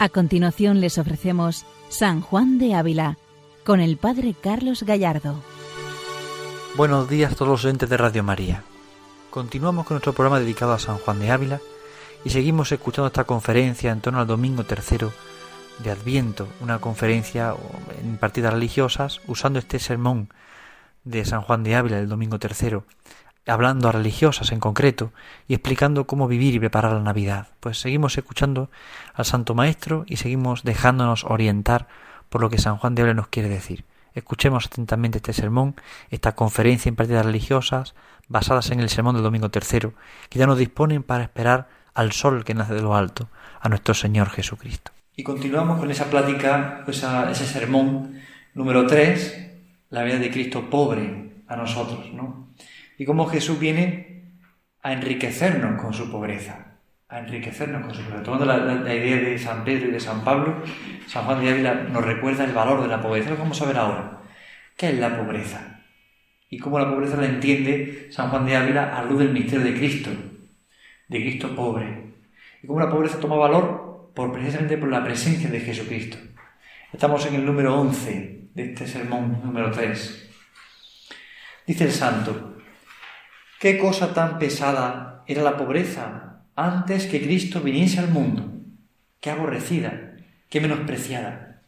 A continuación les ofrecemos San Juan de Ávila con el Padre Carlos Gallardo. Buenos días a todos los oyentes de Radio María. Continuamos con nuestro programa dedicado a San Juan de Ávila y seguimos escuchando esta conferencia en torno al domingo tercero de Adviento, una conferencia en partidas religiosas usando este sermón de San Juan de Ávila el domingo tercero hablando a religiosas en concreto y explicando cómo vivir y preparar la Navidad. Pues seguimos escuchando al Santo Maestro y seguimos dejándonos orientar por lo que San Juan de Ávila nos quiere decir. Escuchemos atentamente este sermón, esta conferencia en partidas religiosas basadas en el sermón del domingo tercero, que ya nos disponen para esperar al sol que nace de lo alto, a nuestro Señor Jesucristo. Y continuamos con esa plática, pues ese sermón número tres, la vida de Cristo pobre a nosotros, ¿no? Y cómo Jesús viene a enriquecernos con su pobreza, a enriquecernos con su pobreza. Tomando la, idea de San Pedro y de San Pablo, San Juan de Ávila nos recuerda el valor de la pobreza. Lo vamos a ver ahora. ¿Qué es la pobreza? Y cómo la pobreza la entiende San Juan de Ávila a luz del misterio de Cristo, de Cristo pobre. Y cómo la pobreza toma valor por, precisamente por la presencia de Jesucristo. Estamos en el número 11 de este sermón número 3. Dice el santo, Qué cosa tan pesada era la pobreza antes que Cristo viniese al mundo. Qué aborrecida, qué menospreciada.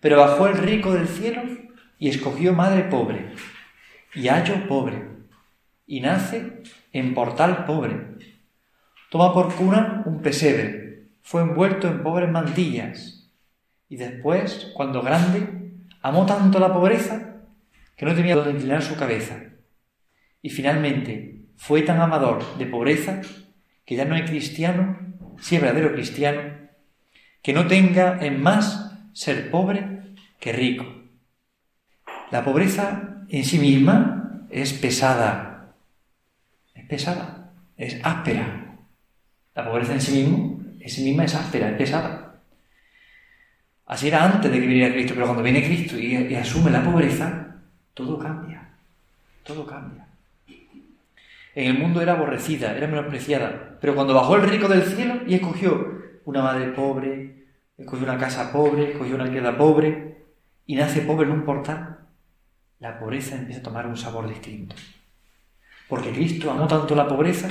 Pero bajó el rico del cielo y escogió madre pobre, y hallo pobre, y nace en portal pobre. Toma por cuna un pesebre, fue envuelto en pobres mantillas, y después, cuando grande, amó tanto la pobreza que no tenía donde inclinar su cabeza y finalmente fue tan amador de pobreza que ya no hay cristiano, si es verdadero cristiano, que no tenga en más ser pobre que rico. La pobreza en sí misma es pesada, es pesada, es áspera. La pobreza en sí, mismo, en sí misma es áspera, es pesada. Así era antes de que viniera Cristo, pero cuando viene Cristo y asume la pobreza, todo cambia, todo cambia en el mundo era aborrecida, era menospreciada. Pero cuando bajó el rico del cielo y escogió una madre pobre, escogió una casa pobre, escogió una alquilada pobre, y nace pobre en un portal, la pobreza empieza a tomar un sabor distinto. Porque Cristo amó tanto la pobreza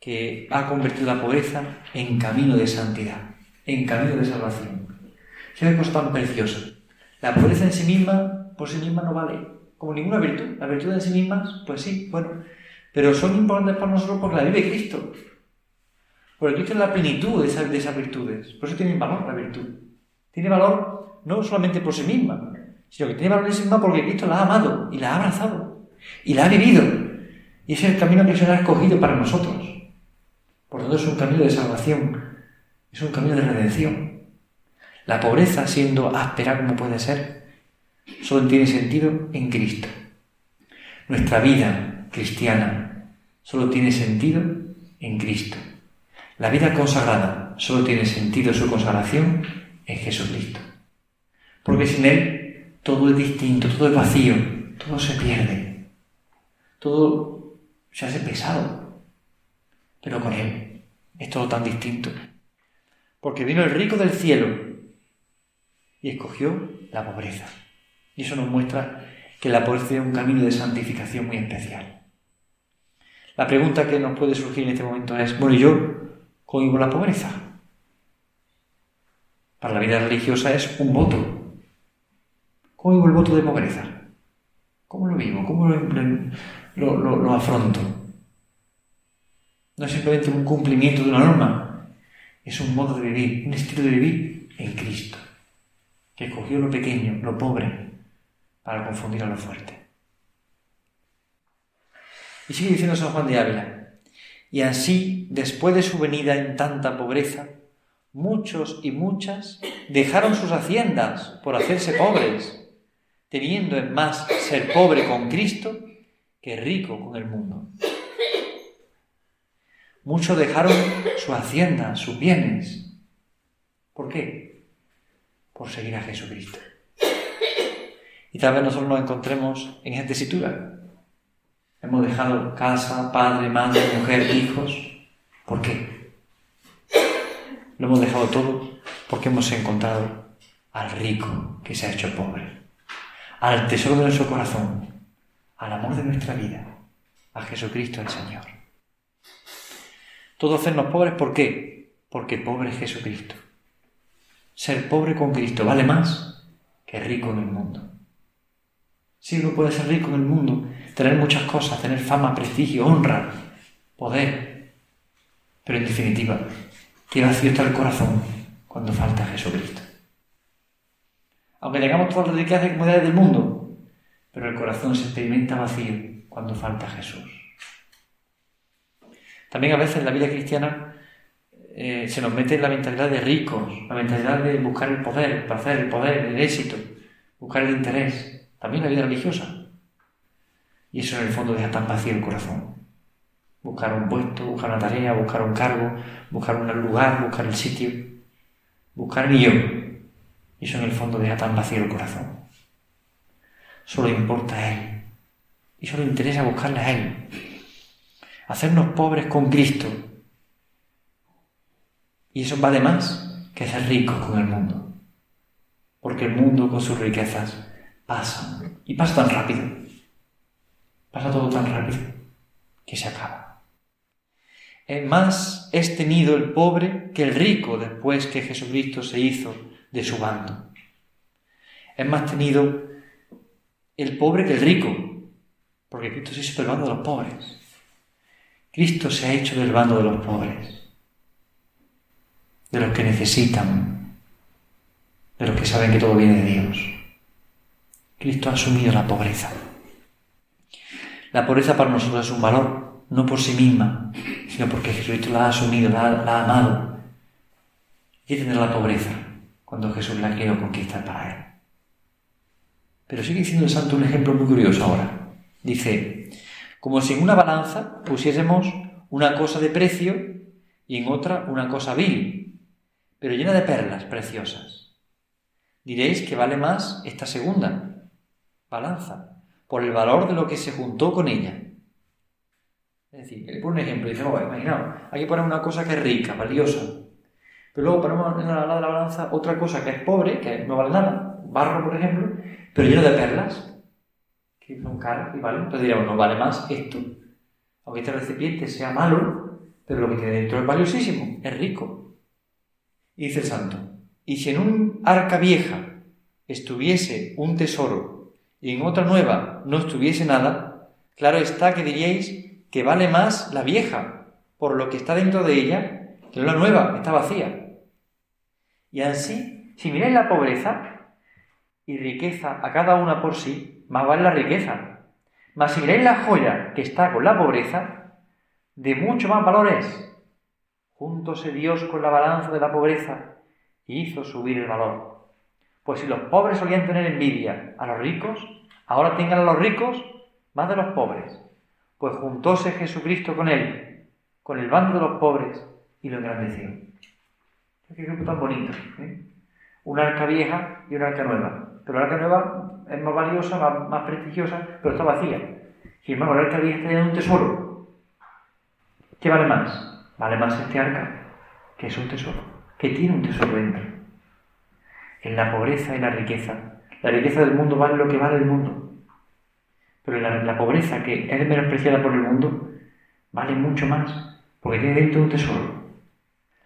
que ha convertido la pobreza en camino de santidad, en camino de salvación. ¿Qué cosa tan preciosa? La pobreza en sí misma, por sí misma, no vale como ninguna virtud. Las virtudes en sí mismas, pues sí, bueno, pero son importantes para nosotros porque la vive Cristo. Porque Cristo es la plenitud de esas, de esas virtudes. Por eso tiene valor la virtud. Tiene valor no solamente por sí misma, sino que tiene valor en sí misma porque Cristo la ha amado y la ha abrazado y la ha vivido. Y ese es el camino que se ha escogido para nosotros. Por tanto, es un camino de salvación, es un camino de redención. La pobreza, siendo áspera como puede ser, solo tiene sentido en Cristo. Nuestra vida cristiana solo tiene sentido en Cristo. La vida consagrada solo tiene sentido su consagración en Jesucristo. Porque sin Él todo es distinto, todo es vacío, todo se pierde, todo se hace pesado. Pero con Él es todo tan distinto. Porque vino el rico del cielo y escogió la pobreza. Y eso nos muestra que la pobreza es un camino de santificación muy especial. La pregunta que nos puede surgir en este momento es, bueno, ¿y yo cómo vivo la pobreza? Para la vida religiosa es un voto. ¿Cómo vivo el voto de pobreza? ¿Cómo lo vivo? ¿Cómo lo, lo afronto? No es simplemente un cumplimiento de una norma, es un modo de vivir, un estilo de vivir en Cristo, que escogió lo pequeño, lo pobre, para confundir a lo fuerte. Y sigue diciendo San Juan de Ávila, y así, después de su venida en tanta pobreza, muchos y muchas dejaron sus haciendas por hacerse pobres, teniendo en más ser pobre con Cristo que rico con el mundo. Muchos dejaron su hacienda, sus bienes. ¿Por qué? Por seguir a Jesucristo. Y tal vez nosotros nos encontremos en esta tesitura. Hemos dejado casa, padre, madre, mujer, hijos. ¿Por qué? lo hemos dejado todo porque hemos encontrado al rico que se ha hecho pobre, al tesoro de nuestro corazón, al amor de nuestra vida, a Jesucristo el Señor. Todo hacernos pobres, ¿por qué? Porque pobre es Jesucristo. Ser pobre con Cristo vale más que rico en el mundo. Sí, uno puede ser rico en el mundo, tener muchas cosas, tener fama, prestigio, honra, poder, pero en definitiva, qué vacío está el corazón cuando falta Jesucristo. Aunque tengamos todas las riquezas y comodidades del mundo, pero el corazón se experimenta vacío cuando falta Jesús. También a veces en la vida cristiana eh, se nos mete la mentalidad de ricos, la mentalidad de buscar el poder, el placer, el poder, el éxito, buscar el interés, también la vida religiosa. Y eso en el fondo deja tan vacío el corazón. Buscar un puesto, buscar una tarea, buscar un cargo, buscar un lugar, buscar el sitio, buscar mi yo. Y eso en el fondo deja tan vacío el corazón. Solo importa a Él. Y solo interesa buscarle a Él. Hacernos pobres con Cristo. Y eso vale más que ser ricos con el mundo. Porque el mundo con sus riquezas pasa. Y pasa tan rápido. Pasa todo tan rápido que se acaba. Más es tenido el pobre que el rico después que Jesucristo se hizo de su bando. Es más tenido el pobre que el rico, porque Cristo se hizo del bando de los pobres. Cristo se ha hecho del bando de los pobres, de los que necesitan, de los que saben que todo viene de Dios. Cristo ha asumido la pobreza. La pobreza para nosotros es un valor, no por sí misma, sino porque Jesucristo la ha asumido, la ha, amado. Y tener la pobreza cuando Jesús la quiere conquistar para él. Pero sigue diciendo el santo un ejemplo muy curioso ahora. Dice, como si en una balanza pusiésemos una cosa de precio y en otra una cosa vil, pero llena de perlas preciosas. Diréis que vale más esta segunda balanza, por el valor de lo que se juntó con ella. Es decir, él pone un ejemplo, dice, oh, imaginaos, hay que poner una cosa que es rica, valiosa, pero luego ponemos en la, de la balanza otra cosa que es pobre, que no vale nada, barro, por ejemplo, pero lleno de perlas, que son caras y vale. Entonces diríamos, no vale más esto, aunque este recipiente sea malo, pero lo que tiene dentro es valiosísimo, es rico. Y dice el santo, y si en un arca vieja estuviese un tesoro y en otra nueva no estuviese nada, claro está que diríais que vale más la vieja, por lo que está dentro de ella, que la nueva, está vacía. Y así, si miráis la pobreza y riqueza a cada una por sí, más vale la riqueza. Mas si miráis la joya que está con la pobreza, de mucho más valor es. Júntose Dios con la balanza de la pobreza y hizo subir el valor. Pues si los pobres solían tener envidia a los ricos, ahora tengan a los ricos más de los pobres. Pues juntóse Jesucristo con él, con el bando de los pobres, y lo engrandeció. Qué ejemplo tan bonito. ¿eh? Una arca vieja y una arca nueva. Pero la arca nueva es más valiosa, más, prestigiosa, pero está vacía. Sin embargo, la arca vieja está un tesoro. ¿Qué vale más? Vale más este arca, que es un tesoro, que tiene un tesoro dentro en la pobreza y la riqueza. La riqueza del mundo vale lo que vale el mundo. Pero la, pobreza que es menospreciada por el mundo vale mucho más, porque tiene dentro un tesoro.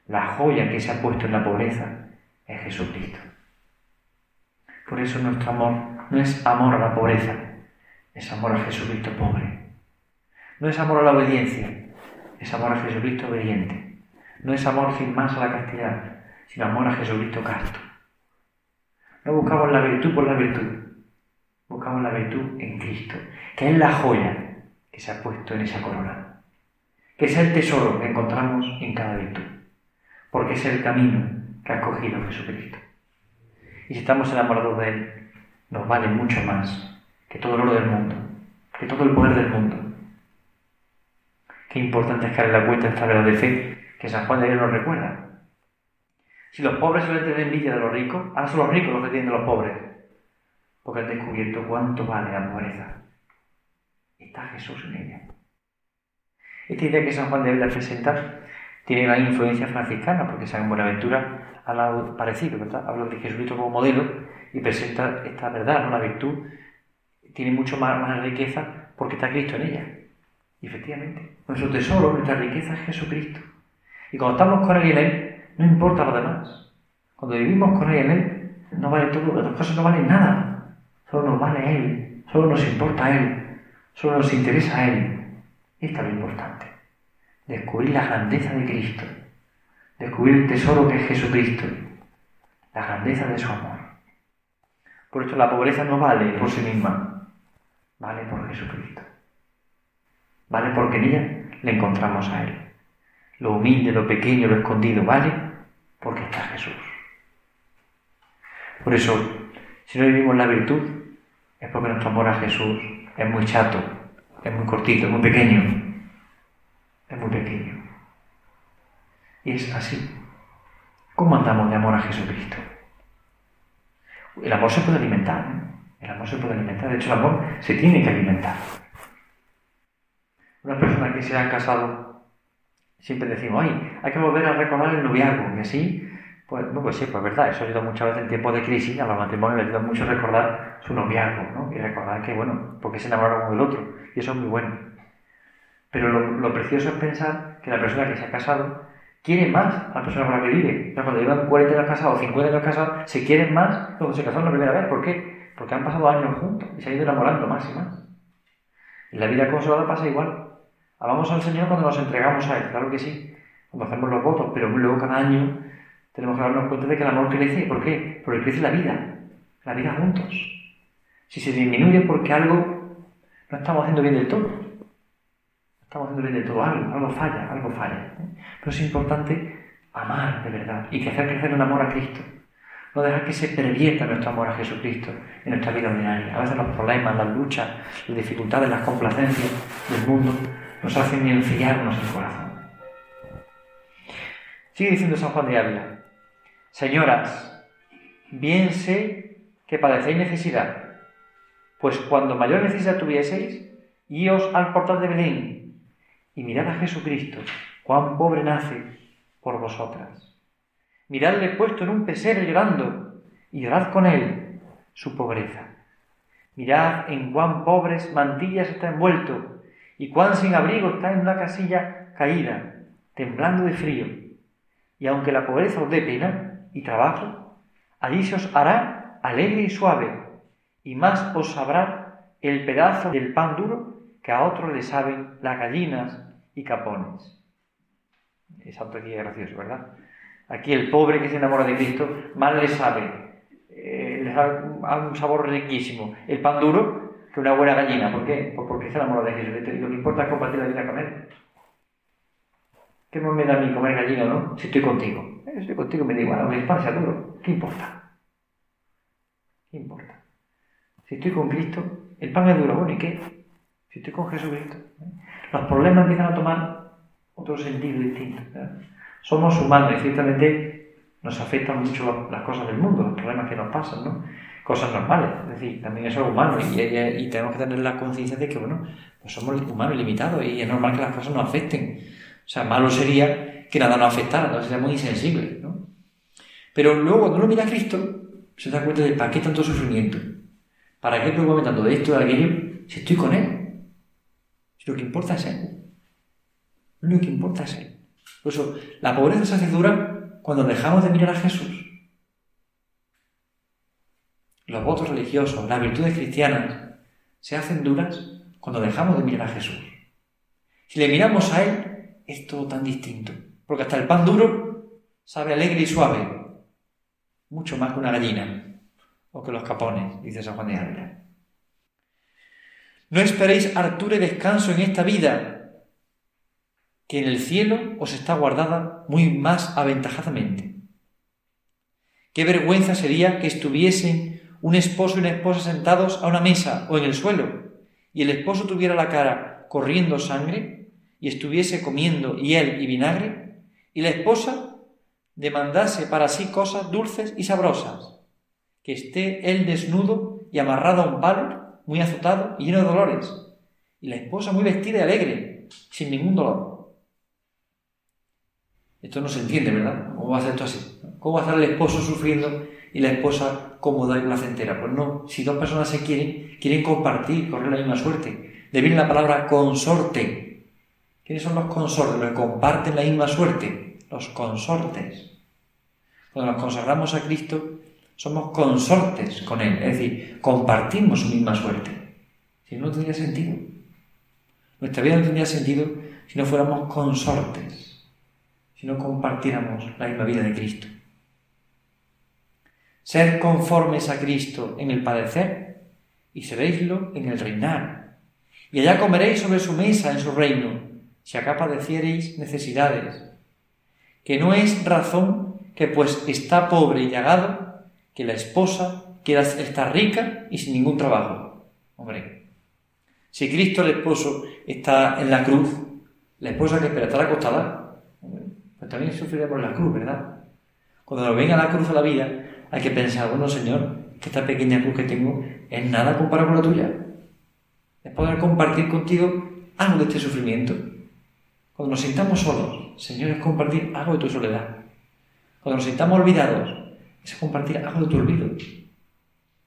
La joya que se ha puesto en la pobreza es Jesucristo. Por eso nuestro amor no es amor a la pobreza, es amor a Jesucristo pobre. No es amor a la obediencia, es amor a Jesucristo obediente. No es amor sin más a la castidad, sino amor a Jesucristo casto. No buscamos la virtud por la virtud, buscamos la virtud en Cristo, que es la joya que se ha puesto en esa corona, que es el tesoro que encontramos en cada virtud, porque es el camino que ha cogido Jesucristo. Y si estamos enamorados de Él, nos vale mucho más que todo el oro del mundo, que todo el poder del mundo. Qué importante es que en la cuenta esta verdad de fe que San Juan de Dios nos recuerda. Si los pobres suelen tener envidia de los ricos, ahora son los ricos los que tienen de los pobres. Porque han descubierto cuánto vale la pobreza. Está Jesús en ella. Esta idea que San Juan de Ávila presenta tiene una influencia franciscana, porque San Buenaventura habla parecido, ¿verdad? Habla de Jesucristo como modelo y presenta esta verdad, ¿no? La virtud tiene mucho más, más riqueza porque está Cristo en ella. Y efectivamente, nuestro tesoro, nuestra riqueza es Jesucristo. Y cuando estamos con Él y Él, no importa lo demás. Cuando vivimos con Él en Él, no vale todo, las cosas no valen nada. Solo nos vale Él, solo nos importa Él, solo nos interesa Él. Y esto es lo importante. Descubrir la grandeza de Cristo. Descubrir el tesoro que es Jesucristo. La grandeza de su amor. Por eso la pobreza no vale por sí misma. Vale por Jesucristo. Vale porque en ella le encontramos a Él. Lo humilde, lo pequeño, lo escondido, vale porque está Jesús. Por eso, si no vivimos la virtud, es porque nuestro amor a Jesús es muy chato, es muy cortito, es muy pequeño. Es muy pequeño. Y es así. ¿Cómo andamos de amor a Jesucristo? El amor se puede alimentar. El amor se puede alimentar. De hecho, el amor se tiene que alimentar. Una persona que se ha casado, siempre decimos, ay, hay que volver a recordar el noviazgo. Y así, pues, no, pues sí, pues verdad, eso ayuda muchas veces en tiempos de crisis, a los matrimonios les ayuda mucho recordar su noviazgo, ¿no? Y recordar que, bueno, porque se enamoraron uno otro. Y eso es muy bueno. Pero lo, precioso es pensar que la persona que se ha casado quiere más a la persona con la que vive. cuando llevan 40 años casados, 50 años casados, se quieren más cuando se casaron la primera vez. ¿Por qué? Porque han pasado años juntos y se han ido enamorando más y más. En la vida consolada pasa igual. Amamos al Señor cuando nos entregamos a Él, claro que sí, cuando hacemos los votos, pero luego cada año tenemos que darnos cuenta de que el amor crece. ¿Por qué? Porque crece la vida, la vida juntos. Si se disminuye porque algo no estamos haciendo bien del todo, Estamos haciendo bien de todo, algo, algo falla, algo falla. ¿eh? Pero es importante amar de verdad y que hacer crecer un amor a Cristo. No dejar que se pervierta nuestro amor a Jesucristo en nuestra vida ordinaria. A veces los problemas, las luchas, las dificultades, las complacencias del mundo nos hacen enfriarnos el corazón. Sigue diciendo San Juan de Ávila, Señoras, bien sé que padecéis necesidad, pues cuando mayor necesidad tuvieseis, íos al portal de Belén y mirad a Jesucristo, cuán pobre nace por vosotras. Miradle puesto en un pesebre llorando y llorad con él su pobreza. Mirad en cuán pobres mantillas está envuelto y cuán sin abrigo está en una casilla caída, temblando de frío. Y aunque la pobreza os dé pena y trabajo, allí se os hará alegre y suave, y más os sabrá el pedazo del pan duro que a otro le saben las gallinas y capones. Es aquí gracioso, ¿verdad? Aquí el pobre que se enamora de Cristo más le sabe, eh, le sabe un sabor riquísimo el pan duro que una buena gallina. ¿Por qué? Pues porque se enamora de Jesús. Y lo que importa es compartir la vida con Él. ¿Qué me da a mí comer gallina no? Si estoy contigo. Eh, estoy contigo, me da igual, el pan sea duro. ¿Qué importa? ¿Qué importa? Si estoy con Cristo, el pan es duro, bueno, ¿y qué? Si estoy con Jesucristo, ¿eh? los problemas empiezan a tomar otro sentido distinto. Somos humanos y ciertamente nos afectan mucho las cosas del mundo, los problemas que nos pasan, ¿no? Cosas normales, es decir, también es algo humano y, tenemos que tener la conciencia de que, bueno, pues somos humanos limitados y es normal que las cosas nos afecten. O sea, malo sería que nada nos afectara, entonces sería muy insensible, ¿no? Pero luego cuando uno mira a Cristo, se da cuenta de para qué tanto sufrimiento, para qué preocuparme tanto de esto, de aquello, si estoy con Él. Lo que importa es Él. Lo que importa es Él. Por eso, la pobreza se hace dura cuando dejamos de mirar a Jesús. Los votos religiosos, las virtudes cristianas, se hacen duras cuando dejamos de mirar a Jesús. Si le miramos a Él, es todo tan distinto. Porque hasta el pan duro sabe alegre y suave. Mucho más que una gallina. O que los capones, dice San Juan de Ávila. No esperéis hartura y descanso en esta vida, que en el cielo os está guardada muy más aventajadamente. Qué vergüenza sería que estuviesen un esposo y una esposa sentados a una mesa o en el suelo, y el esposo tuviera la cara corriendo sangre, y estuviese comiendo hiel y vinagre, y la esposa demandase para sí cosas dulces y sabrosas, que esté él desnudo y amarrado a un palo, muy azotado y lleno de dolores, y la esposa muy vestida y alegre, sin ningún dolor. Esto no se entiende, ¿verdad? ¿Cómo va a ser esto así? ¿Cómo va a estar el esposo sufriendo y la esposa cómoda y placentera? Pues no, si dos personas se quieren, quieren compartir, correr la misma suerte. De viene la palabra consorte. ¿Quiénes son los consortes? Los que comparten la misma suerte. Los consortes. Cuando nos consagramos a Cristo, somos consortes con Él, es decir, compartimos su misma suerte. Si no, no tendría sentido. Nuestra vida no tendría sentido si no fuéramos consortes, si no compartiéramos la misma vida de Cristo. Ser conformes a Cristo en el padecer y seréislo en el reinar. Y allá comeréis sobre su mesa en su reino, si acá padeciereis necesidades. Que no es razón que pues está pobre y llagado, que la esposa quiera estar rica y sin ningún trabajo. Hombre, si Cristo el esposo está en la cruz, la esposa que espera estar acostada, pues también sufriremos la cruz, ¿verdad? Cuando nos venga la cruz a la vida, hay que pensar, bueno, Señor, que esta pequeña cruz que tengo es nada comparado con la tuya. Es poder compartir contigo algo de este sufrimiento. Cuando nos sintamos solos, Señor, es compartir algo de tu soledad. Cuando nos sintamos olvidados, es compartir algo de tu olvido.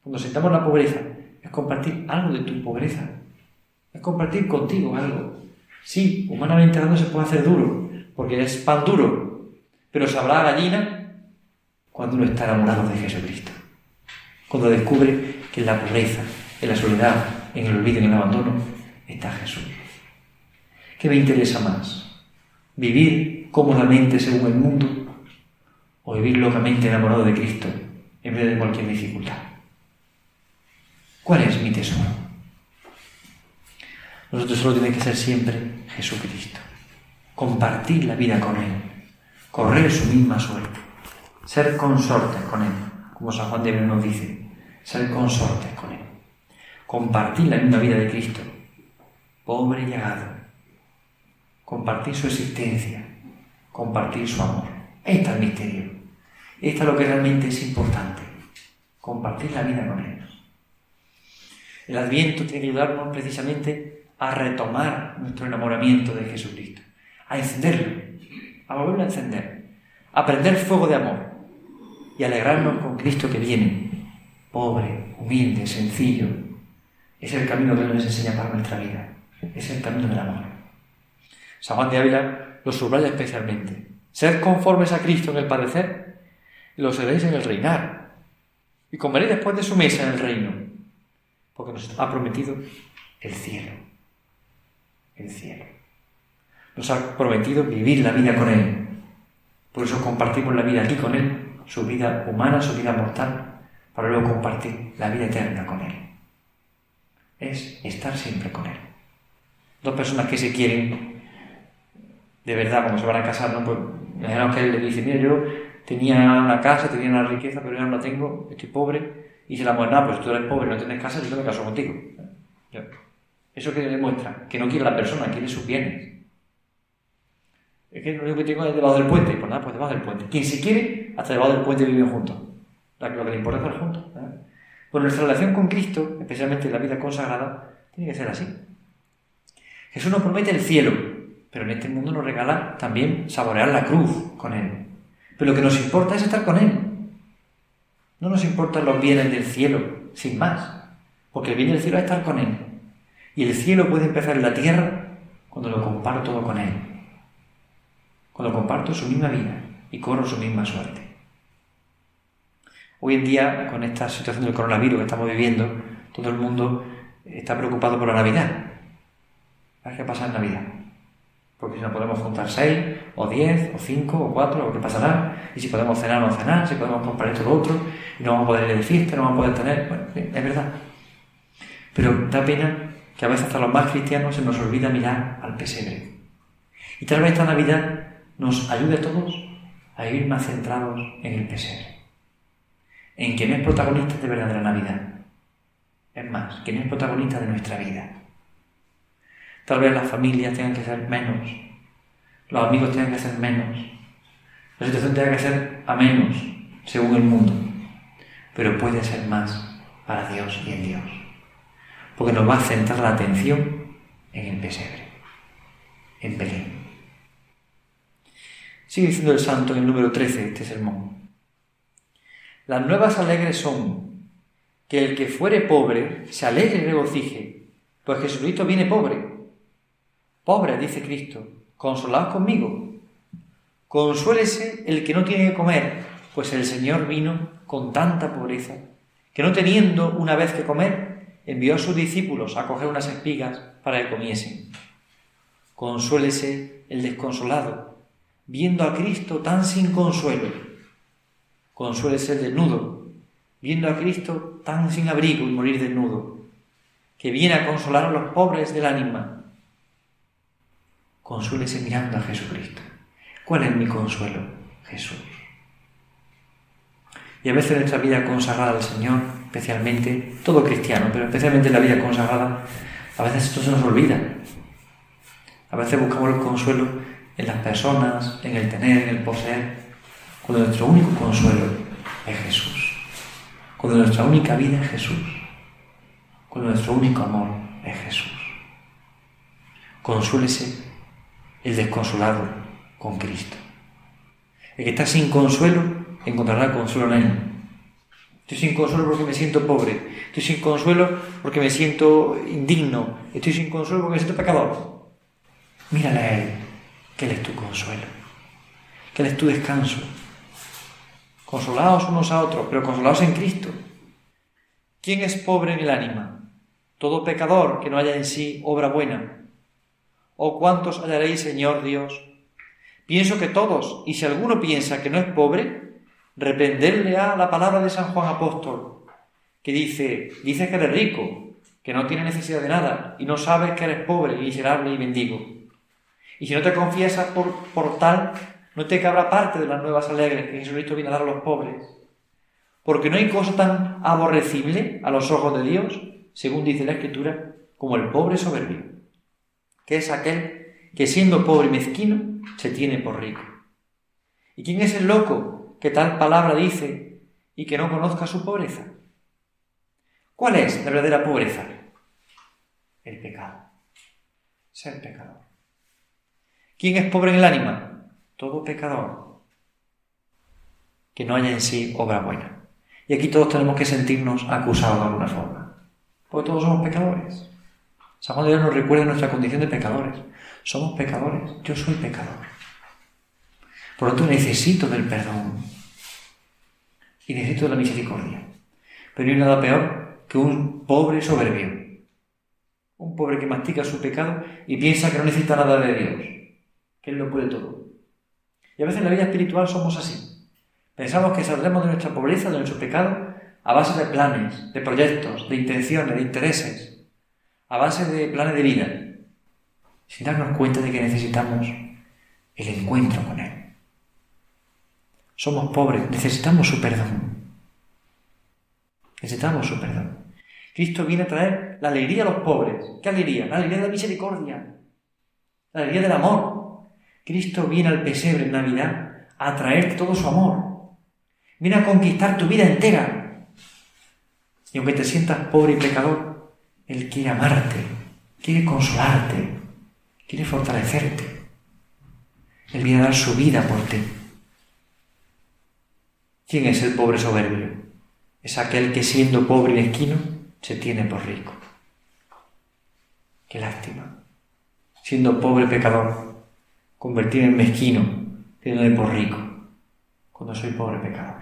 Cuando sintamos la pobreza, es compartir algo de tu pobreza. Es compartir contigo algo. Sí, humanamente hablando se puede hacer duro, porque es pan duro, pero sabrá gallina cuando uno está enamorado de Jesucristo. Cuando descubre que en la pobreza, en la soledad, en el olvido, en el abandono, está Jesús. ¿Qué me interesa más? ¿Vivir cómodamente según el mundo o vivir locamente enamorado de Cristo en vez de cualquier dificultad? ¿Cuál es mi tesoro? Nosotros solo tiene que ser siempre Jesucristo. Compartir la vida con Él. Correr su misma suerte ser consortes con Él, como San Juan de nos dice, ser consortes con Él, compartir la misma vida de Cristo, pobre y llegado, compartir su existencia, compartir su amor. Ahí está el misterio. Esto es lo que realmente es importante, compartir la vida con Él. El Adviento tiene que ayudarnos precisamente a retomar nuestro enamoramiento de Jesucristo, a encenderlo, a volverlo a encender, a prender fuego de amor, y alegrarnos con Cristo que viene, pobre, humilde, sencillo. Es el camino que nos enseña para nuestra vida. Es el camino del amor. San Juan de Ávila lo subraya especialmente. Ser conformes a Cristo en el padecer lo seréis en el reinar. Y comeréis después de su mesa en el reino. Porque nos ha prometido el cielo. El cielo. Nos ha prometido vivir la vida con Él. Por eso compartimos la vida aquí con Él su vida humana, su vida mortal, para luego compartir la vida eterna con Él. Es estar siempre con Él. Dos personas que se quieren, de verdad, cuando se van a casar, ¿no? Pues, imaginaos que él le dice, mira, yo tenía una casa, tenía una riqueza, pero ya no la tengo, estoy pobre, y se la mujer, no, pues tú eres pobre, no tienes casa, yo me caso contigo. Eso que demuestra que no quiere la persona, quiere sus bienes. Es que lo único que tengo es debajo del puente. Pues nada, pues debajo del puente. Quien se quiere, hasta debajo del puente viven juntos. Lo que le importa es estar juntos. Pues nuestra relación con Cristo, especialmente en la vida consagrada, tiene que ser así. Jesús nos promete el cielo, pero en este mundo nos regala también saborear la cruz con Él. Pero lo que nos importa es estar con Él. No nos importan los bienes del cielo, sin más, porque el bien del cielo es estar con Él. Y el cielo puede empezar en la tierra cuando lo comparto todo con Él cuando comparto su misma vida y corro su misma suerte. Hoy en día, con esta situación del coronavirus que estamos viviendo, todo el mundo está preocupado por la Navidad. ¿Qué pasa en Navidad? Porque si no podemos juntar seis, o diez, o cinco, o cuatro, o qué pasará, y si podemos cenar o no cenar, si podemos comprar esto o lo otro, y no vamos a poder ir de fiesta, no vamos a poder tener. Bueno, es verdad. Pero da pena que a veces hasta los más cristianos se nos olvida mirar al pesebre. Y tal vez esta Navidad nos ayude a todos a ir más centrados en el pesebre, en quien es protagonista de verdad de la Navidad. Es más, quien es protagonista de nuestra vida. Tal vez las familias tengan que ser menos, los amigos tengan que ser menos, la situación tenga que ser a menos, según el mundo, pero puede ser más para Dios y en Dios, porque nos va a centrar la atención en el pesebre, en Belén. Sigue diciendo el santo en el número 13 de este sermón. Las nuevas alegres son que el que fuere pobre se alegre y regocije, pues Jesucristo viene pobre. Pobre, dice Cristo, consolaos conmigo. Consuélese el que no tiene que comer, pues el Señor vino con tanta pobreza, que no teniendo una vez que comer, envió a sus discípulos a coger unas espigas para que comiesen. Consuélese el desconsolado, viendo a Cristo tan sin consuelo. Consuélese el desnudo, viendo a Cristo tan sin abrigo y morir desnudo, que viene a consolar a los pobres del ánima. Consuélese mirando a Jesucristo. ¿Cuál es mi consuelo? Jesús. Y a veces nuestra vida consagrada al Señor, especialmente, todo cristiano, pero especialmente la vida consagrada, a veces esto se nos olvida. A veces buscamos el consuelo en las personas, en el tener, en el poseer, cuando nuestro único consuelo es Jesús. Cuando nuestra única vida es Jesús. Cuando nuestro único amor es Jesús. Consuélese el desconsolado con Cristo. El que está sin consuelo encontrará consuelo en Él. Estoy sin consuelo porque me siento pobre. Estoy sin consuelo porque me siento indigno. Estoy sin consuelo porque me siento pecador. Mírale a Él, que Él es tu consuelo, que Él es tu descanso. Consolaos unos a otros, pero consolaos en Cristo. ¿Quién es pobre en el ánima? Todo pecador que no haya en sí obra buena. ¿O cuántos hallaréis, Señor Dios? Pienso que todos, y si alguno piensa que no es pobre, reprenderle a la palabra de San Juan Apóstol, que dice, dice que eres rico, que no tiene necesidad de nada, y no sabes que eres pobre, miserable y mendigo. Y si no te confiesas por, por tal, no te cabrá parte de las nuevas alegres que Jesucristo viene a dar a los pobres. Porque no hay cosa tan aborrecible a los ojos de Dios, según dice la Escritura, como el pobre soberbio, que es aquel que siendo pobre y mezquino se tiene por rico. ¿Y quién es el loco que tal palabra dice y que no conozca su pobreza? ¿Cuál es la verdadera pobreza? El pecado. Ser pecador. ¿Quién es pobre en el ánima? Todo pecador. Que no haya en sí obra buena. Y aquí todos tenemos que sentirnos acusados de alguna forma. Porque todos somos pecadores. San Juan de Dios nos recuerda nuestra condición de pecadores. Somos pecadores. Yo soy pecador. Por lo tanto, necesito del perdón. Y necesito de la misericordia. Pero no hay nada peor que un pobre soberbio. Un pobre que mastica su pecado y piensa que no necesita nada de Dios que Él lo puede todo. Y a veces en la vida espiritual somos así. Pensamos que saldremos de nuestra pobreza, de nuestro pecado, a base de planes, de proyectos, de intenciones, de intereses, a base de planes de vida, sin darnos cuenta de que necesitamos el encuentro con Él. Somos pobres, necesitamos su perdón. Necesitamos su perdón. Cristo viene a traer la alegría a los pobres. ¿Qué alegría? La alegría de la misericordia, la alegría del amor, Cristo viene al pesebre en Navidad a traerte todo su amor. Viene a conquistar tu vida entera. Y aunque te sientas pobre y pecador, Él quiere amarte, quiere consolarte, quiere fortalecerte. Él viene a dar su vida por ti. ¿Quién es el pobre soberbio? Es aquel que siendo pobre y mezquino se tiene por rico. Qué lástima. Siendo pobre pecador, convertirme en mezquino, teniéndole por rico, cuando soy pobre pecador.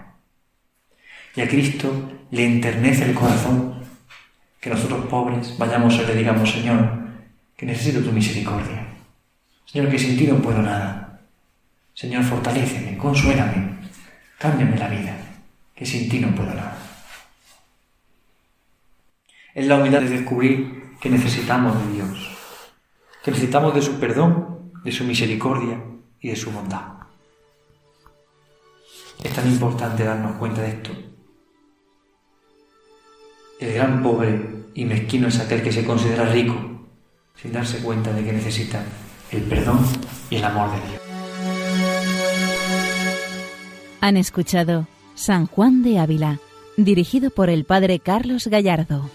Y a Cristo le enternece el corazón que nosotros pobres vayamos y le digamos, Señor, que necesito tu misericordia. Señor, que sin ti no puedo nada. Señor, fortaléceme, consuélame, cámbiame la vida, que sin ti no puedo nada. Es la humildad de descubrir que necesitamos de Dios, que necesitamos de su perdón de su misericordia y de su bondad. Es tan importante darnos cuenta de esto. El gran pobre y mezquino es aquel que se considera rico sin darse cuenta de que necesita el perdón y el amor de Dios. Han escuchado San Juan de Ávila, dirigido por el Padre Carlos Gallardo.